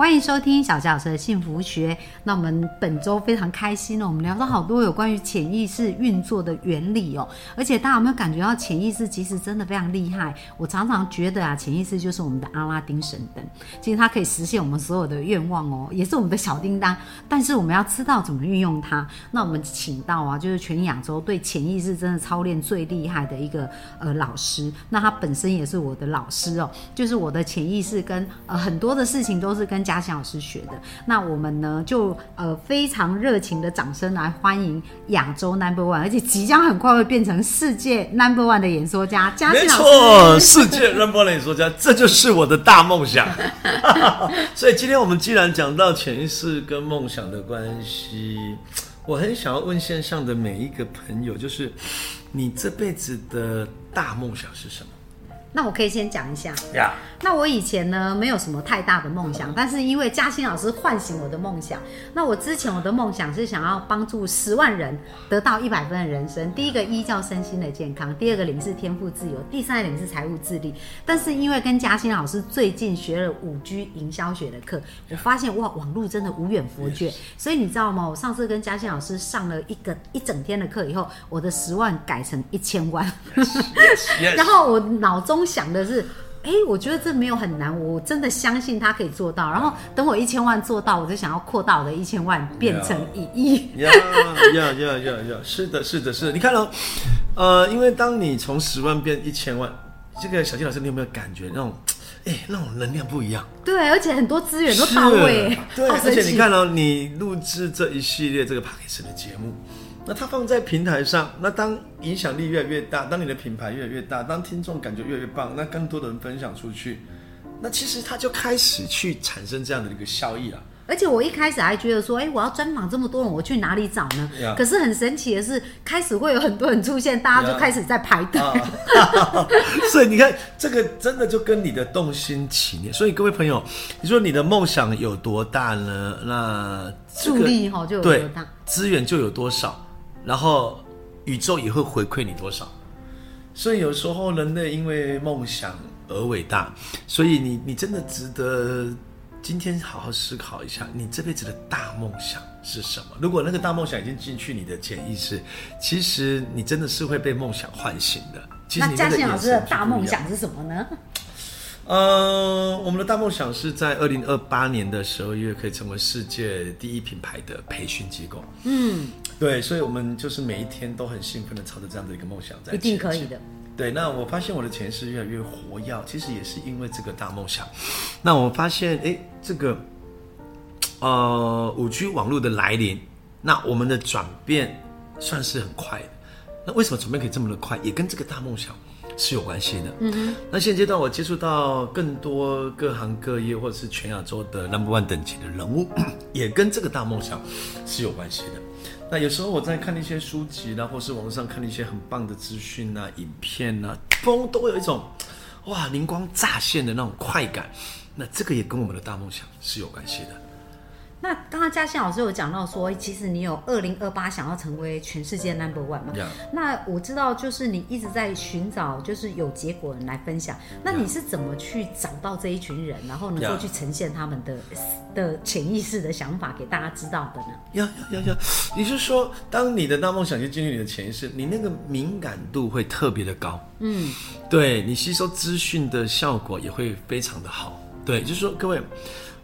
欢迎收听小佳老师的幸福学。那我们本周非常开心哦，我们聊到好多有关于潜意识运作的原理哦。而且大家有没有感觉到潜意识其实真的非常厉害？我常常觉得啊，潜意识就是我们的阿拉丁神灯，其实它可以实现我们所有的愿望哦，也是我们的小叮当。但是我们要知道怎么运用它。那我们请到啊，就是全亚洲对潜意识真的操练最厉害的一个呃老师。那他本身也是我的老师哦，就是我的潜意识跟呃很多的事情都是跟。嘉欣老师学的，那我们呢就呃非常热情的掌声来欢迎亚洲 Number One，而且即将很快会变成世界 Number One 的演说家。没错，世界 Number One 的演说家，这就是我的大梦想。所以今天我们既然讲到潜意识跟梦想的关系，我很想要问线上的每一个朋友，就是你这辈子的大梦想是什么？那我可以先讲一下。呀。那我以前呢，没有什么太大的梦想，但是因为嘉欣老师唤醒我的梦想。那我之前我的梦想是想要帮助十万人得到一百分的人生。第一个一叫身心的健康，第二个零是天赋自由，第三个零是财务自立。但是因为跟嘉欣老师最近学了五 G 营销学的课，我发现哇，网络真的无远佛界。所以你知道吗？我上次跟嘉欣老师上了一个一整天的课以后，我的十万改成一千万。然后我脑中想的是。哎，我觉得这没有很难，我真的相信他可以做到。然后等我一千万做到，我就想要扩大我的一千万变成一亿。呀呀呀呀呀！是的，是的，是的。你看哦，呃，因为当你从十万变一千万，这个小金老师，你有没有感觉那种，哎，那种能量不一样？对，而且很多资源都到位。对，而且你看哦，你录制这一系列这个 p a c k a g e 的节目。那它放在平台上，那当影响力越来越大，当你的品牌越来越大，当听众感觉越来越棒，那更多的人分享出去，那其实它就开始去产生这样的一个效益了。而且我一开始还觉得说，哎，我要专访这么多人，我去哪里找呢？可是很神奇的是，开始会有很多人出现，大家就开始在排队。所以你看，这个真的就跟你的动心起念。所以各位朋友，你说你的梦想有多大呢？那助力哈就有多大，资源就有多少。然后宇宙也会回馈你多少，所以有时候人类因为梦想而伟大，所以你你真的值得今天好好思考一下，你这辈子的大梦想是什么？如果那个大梦想已经进去你的潜意识，其实你真的是会被梦想唤醒的。那嘉欣老师的大梦想是什么呢？呃，我们的大梦想是在二零二八年的十二月可以成为世界第一品牌的培训机构。嗯，对，所以我们就是每一天都很兴奋的朝着这样的一个梦想在。一定可以的。对，那我发现我的潜意识越来越活跃，其实也是因为这个大梦想。那我发现，哎，这个呃五 G 网络的来临，那我们的转变算是很快的。那为什么转变可以这么的快？也跟这个大梦想。是有关系的。嗯哼，那现阶段我接触到更多各行各业或者是全亚洲的 number one 等级的人物，也跟这个大梦想是有关系的。那有时候我在看一些书籍啦，或是网上看一些很棒的资讯啊、影片啊，风都会有一种哇灵光乍现的那种快感。那这个也跟我们的大梦想是有关系的。那刚刚嘉欣老师有讲到说，其实你有二零二八想要成为全世界 number one 嘛？那我知道，就是你一直在寻找，就是有结果人来分享。那你是怎么去找到这一群人，然后能够去呈现他们的的潜意识的想法给大家知道的呢？要要要要，你是说，当你的大梦想就进入你的潜意识，你那个敏感度会特别的高？嗯，对你吸收资讯的效果也会非常的好。对，就是说，各位，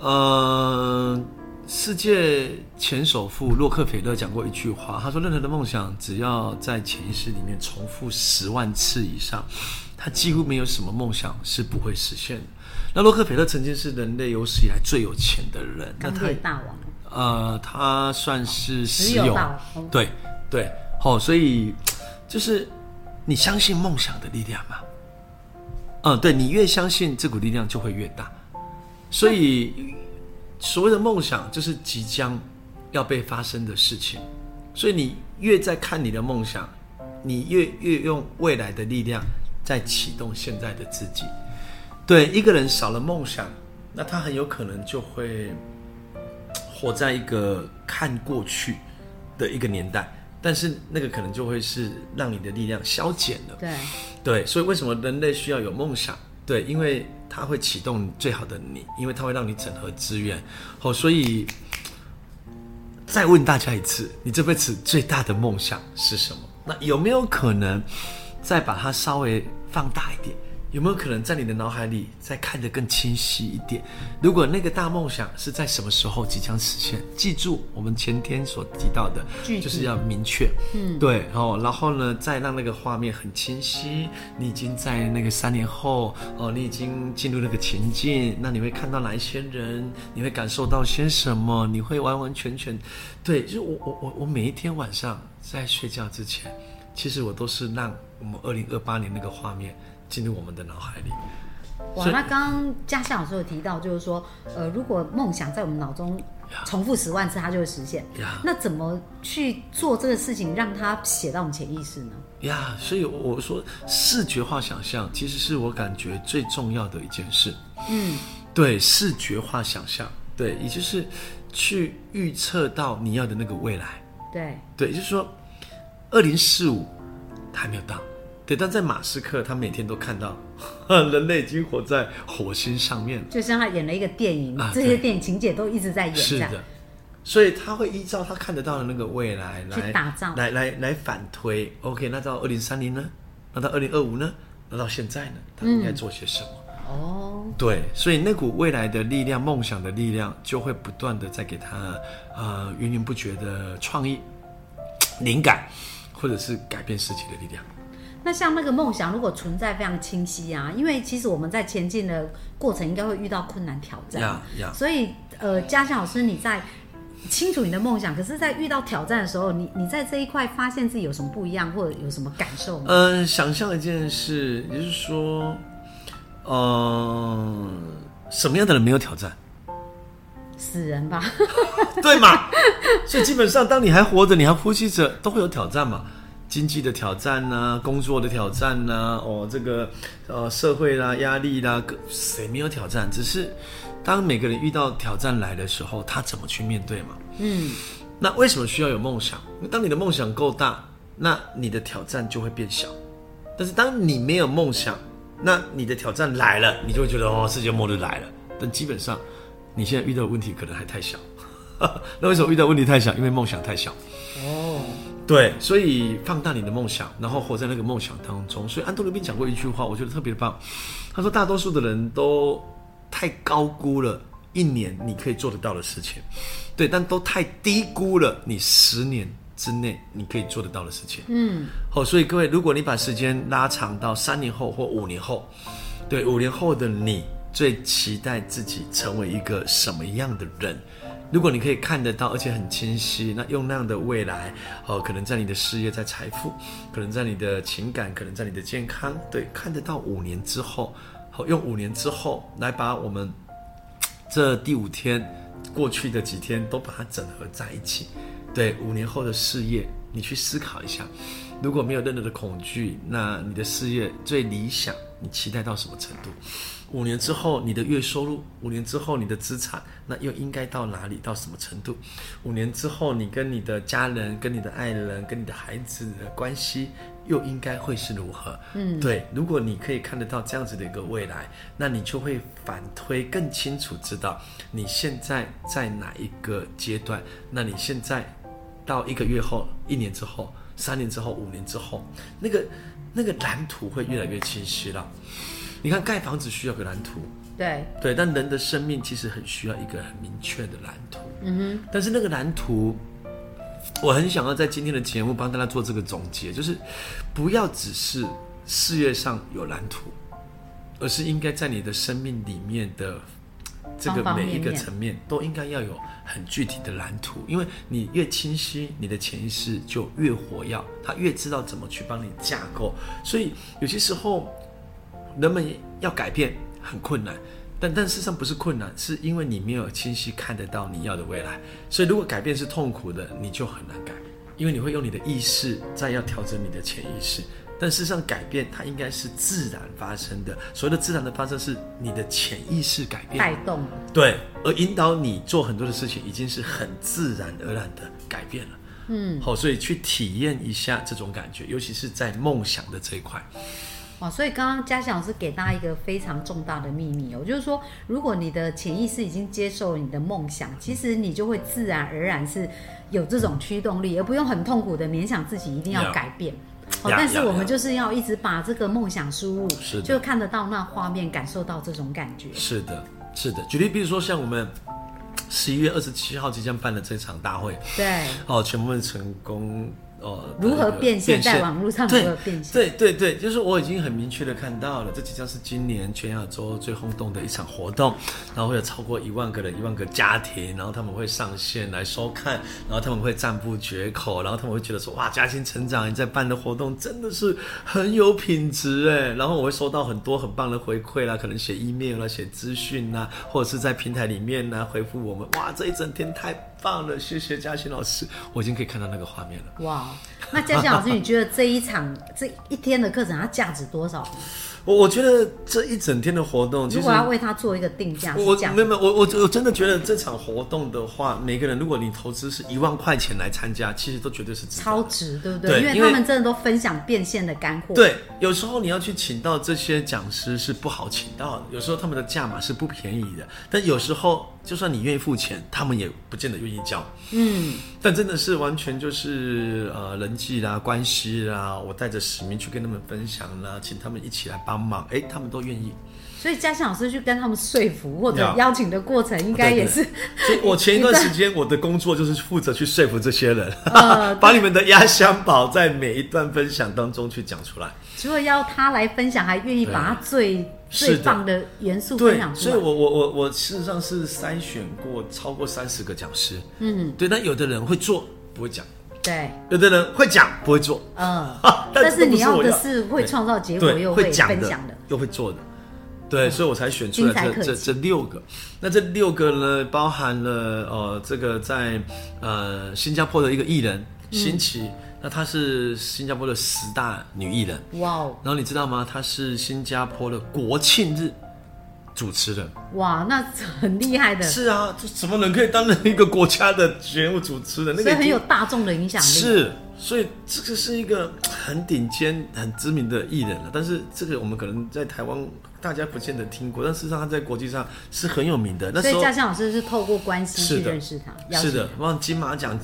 嗯。世界前首富洛克菲勒讲过一句话，他说：“任何的梦想，只要在潜意识里面重复十万次以上，他几乎没有什么梦想是不会实现的。”那洛克菲勒曾经是人类有史以来最有钱的人，那他大王。呃，他算是石油，对对，好，所以就是你相信梦想的力量嘛？嗯，对你越相信这股力量就会越大，所以。所谓的梦想就是即将要被发生的事情，所以你越在看你的梦想，你越越用未来的力量在启动现在的自己。对，一个人少了梦想，那他很有可能就会活在一个看过去的一个年代，但是那个可能就会是让你的力量消减了。对，对，所以为什么人类需要有梦想？对，因为它会启动最好的你，因为它会让你整合资源。哦，所以再问大家一次，你这辈子最大的梦想是什么？那有没有可能再把它稍微放大一点？有没有可能在你的脑海里再看得更清晰一点？如果那个大梦想是在什么时候即将实现？记住我们前天所提到的，就是要明确。嗯，对哦，然后呢，再让那个画面很清晰。你已经在那个三年后哦，你已经进入那个情境，那你会看到哪一些人？你会感受到些什么？你会完完全全，对，就是我我我我每一天晚上在睡觉之前，其实我都是让我们二零二八年那个画面进入我们的脑海里。哇，那刚刚嘉夏老师有提到，就是说，呃，如果梦想在我们脑中重复十万次，它就会实现。呀那怎么去做这个事情，让它写到我们潜意识呢？呀，所以我说视觉化想象其实是我感觉最重要的一件事。嗯，对，视觉化想象，对，也就是去预测到你要的那个未来。对，对，就是说，二零四五还没有到，对，但在马斯克他每天都看到，人类已经活在火星上面了。就像他演了一个电影，啊这些电影情节都一直在演，是的，所以他会依照他看得到的那个未来来打造来来来反推。OK，那到二零三零呢？那到二零二五呢？那到现在呢？他应该做些什么？哦，对，所以那股未来的力量、梦想的力量，就会不断的在给他呃源源不绝的创意、灵感，或者是改变世界的力量。那像那个梦想，如果存在非常清晰啊，因为其实我们在前进的过程应该会遇到困难挑战，所以呃，嘉祥老师你在清楚你的梦想，可是，在遇到挑战的时候，你你在这一块发现自己有什么不一样，或者有什么感受吗？嗯，想象一件事，也就是说，嗯、什么样的人没有挑战？死人吧，对嘛？所以基本上，当你还活着，你还呼吸着，都会有挑战嘛。经济的挑战呐、工作的挑战呐、哦，这个呃社会啦、压力啦，各谁没有挑战？只是当每个人遇到挑战来的时候，他怎么去面对嘛？嗯，那为什么需要有梦想？当你的梦想够大，那你的挑战就会变小。但是当你没有梦想，那你的挑战来了，你就会觉得哦，世界末日来了。但基本上，你现在遇到的问题可能还太小。那为什么遇到问题太小？因为梦想太小。哦，对，所以放大你的梦想，然后活在那个梦想当中。所以安东尼宾讲过一句话，我觉得特别棒。他说，大多数的人都太高估了一年你可以做得到的事情，对，但都太低估了你十年之内你可以做得到的事情。嗯，好，所以各位，如果你把时间拉长到三年后或五年后，对，五年后的你最期待自己成为一个什么样的人？如果你可以看得到，而且很清晰，那用那样的未来，哦，可能在你的事业、在财富，可能在你的情感，可能在你的健康，对，看得到五年之后，好，用五年之后来把我们这第五天过去的几天都把它整合在一起。对，五年后的事业，你去思考一下，如果没有任何的恐惧，那你的事业最理想，你期待到什么程度？五年之后你的月收入，五年之后你的资产，那又应该到哪里，到什么程度？五年之后你跟你的家人、跟你的爱人、跟你的孩子的关系，又应该会是如何？嗯，对，如果你可以看得到这样子的一个未来，那你就会反推更清楚，知道你现在在哪一个阶段，那你现在到一个月后、一年之后、三年之后、五年之后，那个那个蓝图会越来越清晰了。你看盖房子需要个蓝图，对，对，但人的生命其实很需要一个很明确的蓝图。嗯哼，但是那个蓝图，我很想要在今天的节目帮大家做这个总结，就是不要只是事业上有蓝图，而是应该在你的生命里面的这个每一个层面都应该要有很具体的蓝图，因为你越清晰，你的潜意识就越活跃，他越知道怎么去帮你架构。所以有些时候人们要改变很困难，但但事实上不是困难，是因为你没有清晰看得到你要的未来。所以如果改变是痛苦的，你就很难改，因为你会用你的意识在要调整你的潜意识，但事实上改变它应该是自然发生的。所谓的自然的发生，是你的潜意识改变，带动。对，而引导你做很多的事情，已经是很自然而然的改变了。嗯，好，所以去体验一下这种感觉，尤其是在梦想的这一块。哇，所以刚刚嘉祥老师给大家一个非常重大的秘密哦，就是说，如果你的潜意识已经接受你的梦想，其实你就会自然而然是有这种驱动力，而不用很痛苦的勉强自己一定要改变。哦，但是我们就是要一直把这个梦想输入，是就看得到那画面，感受到这种感觉。是的，是的。举例，比如说像我们十一月二十七号即将办的这场大会，对，哦，全部成功。哦，如何变现在网络上如何变现？对对对，就是我已经很明确的看到了，这即将是今年全亚洲最轰动的一场活动，然后会有超过一万个人、一万个家庭，然后他们会上线来收看，然后他们会赞不绝口，然后他们会觉得说哇，嘉兴成长你在办的活动真的是很有品质哎，然后我会收到很多很棒的回馈啦，可能写 email 啦、写资讯呐，或者是在平台里面呢回复我们，哇，这一整天太。棒了，谢谢嘉欣老师，我已经可以看到那个画面了。哇，那嘉欣老师，你觉得这一场这一天的课程它价值多少？我我觉得这一整天的活动，如果要为他做一个定价，我没有没有，我我我真的觉得这场活动的话，每个人如果你投资是一万块钱来参加，其实都绝对是超值，对不对？因为他们真的都分享变现的干货。对，有时候你要去请到这些讲师是不好请到的，有时候他们的价码是不便宜的，但有时候就算你愿意付钱，他们也不见得愿意交。嗯，但真的是完全就是呃人际啦、关系啦，我带着使命去跟他们分享啦，请他们一起来帮。帮忙，哎，他们都愿意。所以嘉欣老师去跟他们说服或者邀请的过程，应该也是。所以 我前一段时间我的工作就是负责去说服这些人，把你们的压箱宝在每一段分享当中去讲出来。除了要他来分享，还愿意把他最最棒的元素分享出来。所以我我我我事实上是筛选过超过三十个讲师。嗯，对。但有的人会做，不会讲。对，有的人会讲不会做，嗯，但是你要的是会创造结果又会分享的，又会做的，对，所以我才选出来这这这六个。那这六个呢，包含了呃，这个在呃新加坡的一个艺人新奇，那她是新加坡的十大女艺人，哇哦，然后你知道吗？她是新加坡的国庆日。主持人哇，那很厉害的。是啊，这什么人可以担任一个国家的节目主持人？那个很有大众的影响力。是，所以这个是一个很顶尖、很知名的艺人了。但是这个我们可能在台湾大家不见得听过，但事实上他在国际上是很有名的。那所以嘉欣老师是透过关系去认识他。是的，往金马奖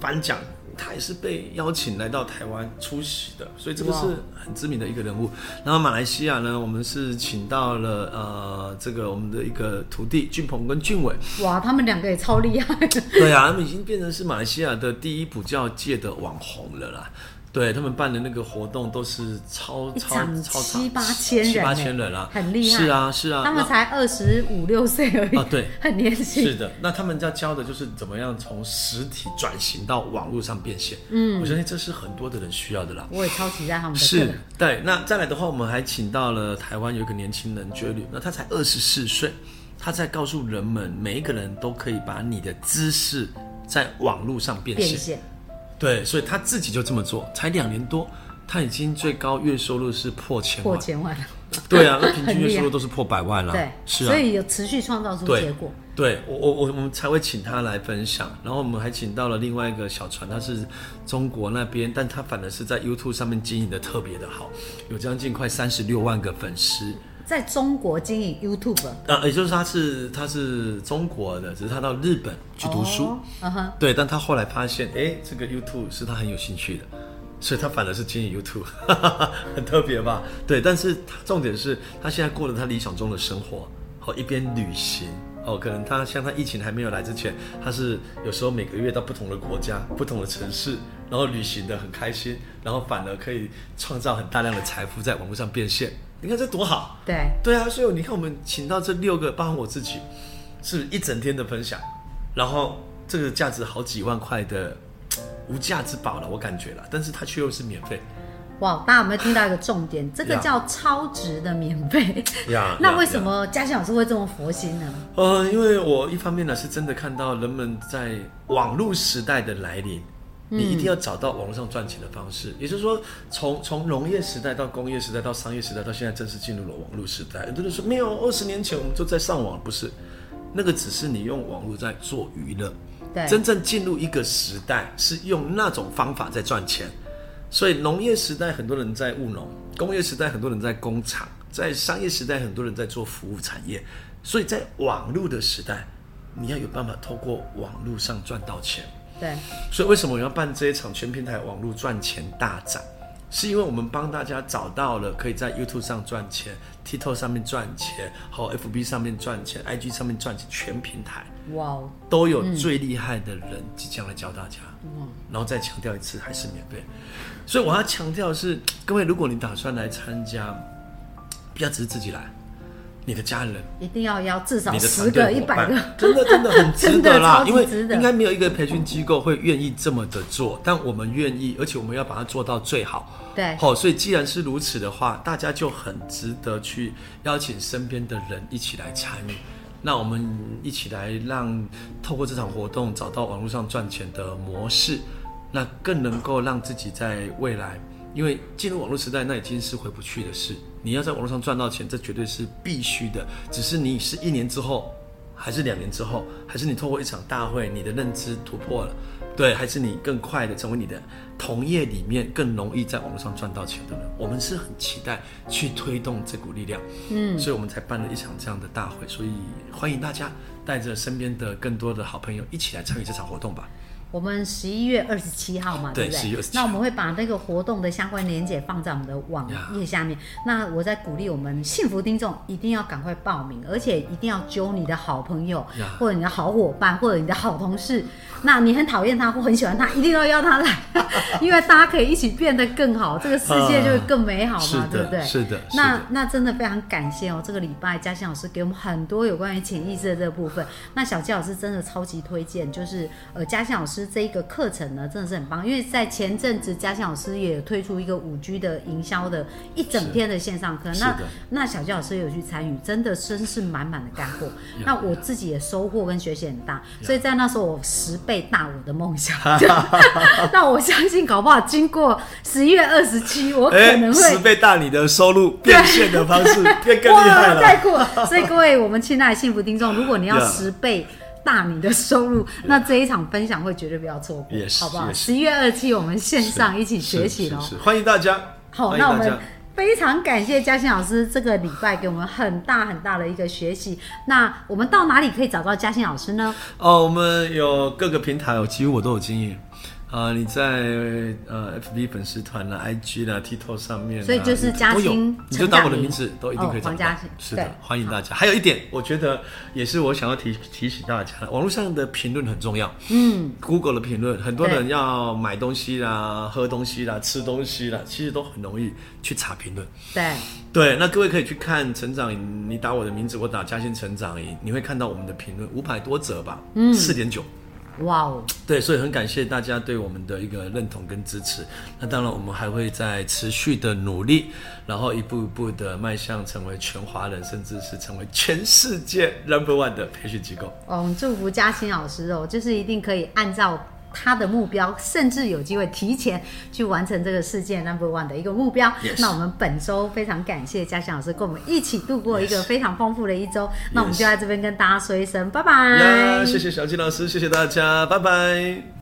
颁奖。他也是被邀请来到台湾出席的，所以这个是很知名的一个人物。然后马来西亚呢，我们是请到了呃，这个我们的一个徒弟俊鹏跟俊伟。哇，他们两个也超厉害。对啊，他们已经变成是马来西亚的第一补教界的网红了啦。对他们办的那个活动都是超超超七八千人，七八千人啊，很厉害。是啊是啊，他们才二十五六岁而已啊，对，很年轻。是的，那他们要教的就是怎么样从实体转型到网络上变现。嗯，我相信这是很多的人需要的啦。我也超期待他们的。是，对。那再来的话，我们还请到了台湾有一个年轻人 j 律，那他才二十四岁，他在告诉人们，每一个人都可以把你的知识在网络上变现。对，所以他自己就这么做，才两年多，他已经最高月收入是破千万，破千万了对啊，那 平均月收入都是破百万了。对，是啊，所以有持续创造出结果。对我，我我我们才会请他来分享，然后我们还请到了另外一个小船，他是中国那边，但他反而是在 YouTube 上面经营的特别的好，有将近快三十六万个粉丝。在中国经营 YouTube，呃，也就是他是他是中国的，只是他到日本去读书，嗯哼，对，但他后来发现，哎，这个 YouTube 是他很有兴趣的，所以他反而是经营 YouTube，很特别吧？对，但是重点是他现在过了他理想中的生活，哦，一边旅行，哦，可能他像他疫情还没有来之前，他是有时候每个月到不同的国家、不同的城市，然后旅行的很开心，然后反而可以创造很大量的财富在网络上变现。你看这多好，对对啊，所以你看我们请到这六个，包括我自己，是一整天的分享，然后这个价值好几万块的无价之宝了，我感觉了，但是它却又是免费。哇，大家有没有听到一个重点？这个叫超值的免费。呀，那为什么嘉欣老师会这么佛心呢？呃，因为我一方面呢是真的看到人们在网络时代的来临。你一定要找到网络上赚钱的方式。也就是说，从从农业时代到工业时代到商业时代到现在正式进入了网络时代。很多人说没有，二十年前我们就在上网，不是？那个只是你用网络在做娱乐。对，真正进入一个时代是用那种方法在赚钱。所以农业时代很多人在务农，工业时代很多人在工厂，在商业时代很多人在做服务产业。所以在网络的时代，你要有办法透过网络上赚到钱。对，所以为什么我要办这一场全平台网络赚钱大展？是因为我们帮大家找到了可以在 YouTube 上赚钱、TikTok 上面赚钱、和 FB 上面赚钱、IG 上面赚钱，全平台哇哦，都有最厉害的人即将来教大家。然后再强调一次，还是免费。所以我要强调的是，各位，如果你打算来参加，不要只是自己来。你的家人一定要邀至少十个、一百个，真的真的很值得啦，因为应该没有一个培训机构会愿意这么的做，但我们愿意，而且我们要把它做到最好。对好、所以既然是如此的话，大家就很值得去邀请身边的人一起来参与。那我们一起来让透过这场活动找到网络上赚钱的模式，那更能够让自己在未来，因为进入网络时代，那已经是回不去的事。你要在网络上赚到钱，这绝对是必须的。只是你是一年之后，还是两年之后，还是你透过一场大会，你的认知突破了，对，还是你更快的成为你的同业里面更容易在网络上赚到钱的人。我们是很期待去推动这股力量，嗯，所以我们才办了一场这样的大会。所以欢迎大家带着身边的更多的好朋友一起来参与这场活动吧。我们十一月二十七号嘛，对不对？11月27那我们会把那个活动的相关链接放在我们的网页下面。那我在鼓励我们幸福听众一定要赶快报名，而且一定要揪你的好朋友呀或者你的好伙伴或者你的好同事。那你很讨厌他或很喜欢他，一定要邀他来，因为大家可以一起变得更好，这个世界就会更美好嘛，对不对？是的是那的那真的非常感谢哦，这个礼拜嘉欣老师给我们很多有关于潜意识的这个部分。那小纪老师真的超级推荐，就是呃嘉欣老师这一个课程呢，真的是很棒，因为在前阵子嘉欣老师也推出一个五 G 的营销的一整天的线上课，那那小教老师有去参与，真的真是满满的干货。那我自己也收获跟学习很大，所以在那时候我十倍大我的梦想。那我相信，搞不好经过十一月二十七，我可能会哎十倍大你的收入变现的方式 变更厉害哇，太了。酷了！所以各位，我们亲爱的幸福听众，如果你要十倍。大你的收入，那这一场分享会绝对不要错过 Yes，好不好十一月二七，我们线上一起学习喽。欢迎大家。好，那我们非常感谢嘉欣老师这个礼拜给我们很大很大的一个学习。那我们到哪里可以找到嘉欣老师呢？哦，我们有各个平台哦，几乎我都有经营。啊、你在呃 FB 粉丝团啦、IG 啦、TikTok 上面啦，所以就是嘉欣你就打我的名字都一定可以找到。哦黄嘉欣是的对，欢迎大家。还有一点，我觉得也是我想要提提醒大家的，网络上的评论很重要。嗯，Google 的评论，很多人要买东西啦、喝东西啦、吃东西啦，其实都很容易去查评论。对，对，那各位可以去看成长营，你打我的名字，我打嘉兴成长营，你会看到我们的评论五百多则吧，嗯，四点九。哇哦，对，所以很感谢大家对我们的一个认同跟支持。那当然，我们还会在持续的努力，然后一步一步的迈向成为全华人，甚至是成为全世界 number one 的培训机构。哦，我们祝福嘉欣老师哦，就是一定可以按照他的目标，甚至有机会提前去完成这个世界 number one 的一个目标。Yes 那我们本周非常感谢嘉祥老师跟我们一起度过一个非常丰富的一周。那我们就在这边跟大家说一声拜拜。呀，谢谢小金老师，谢谢大家，拜拜。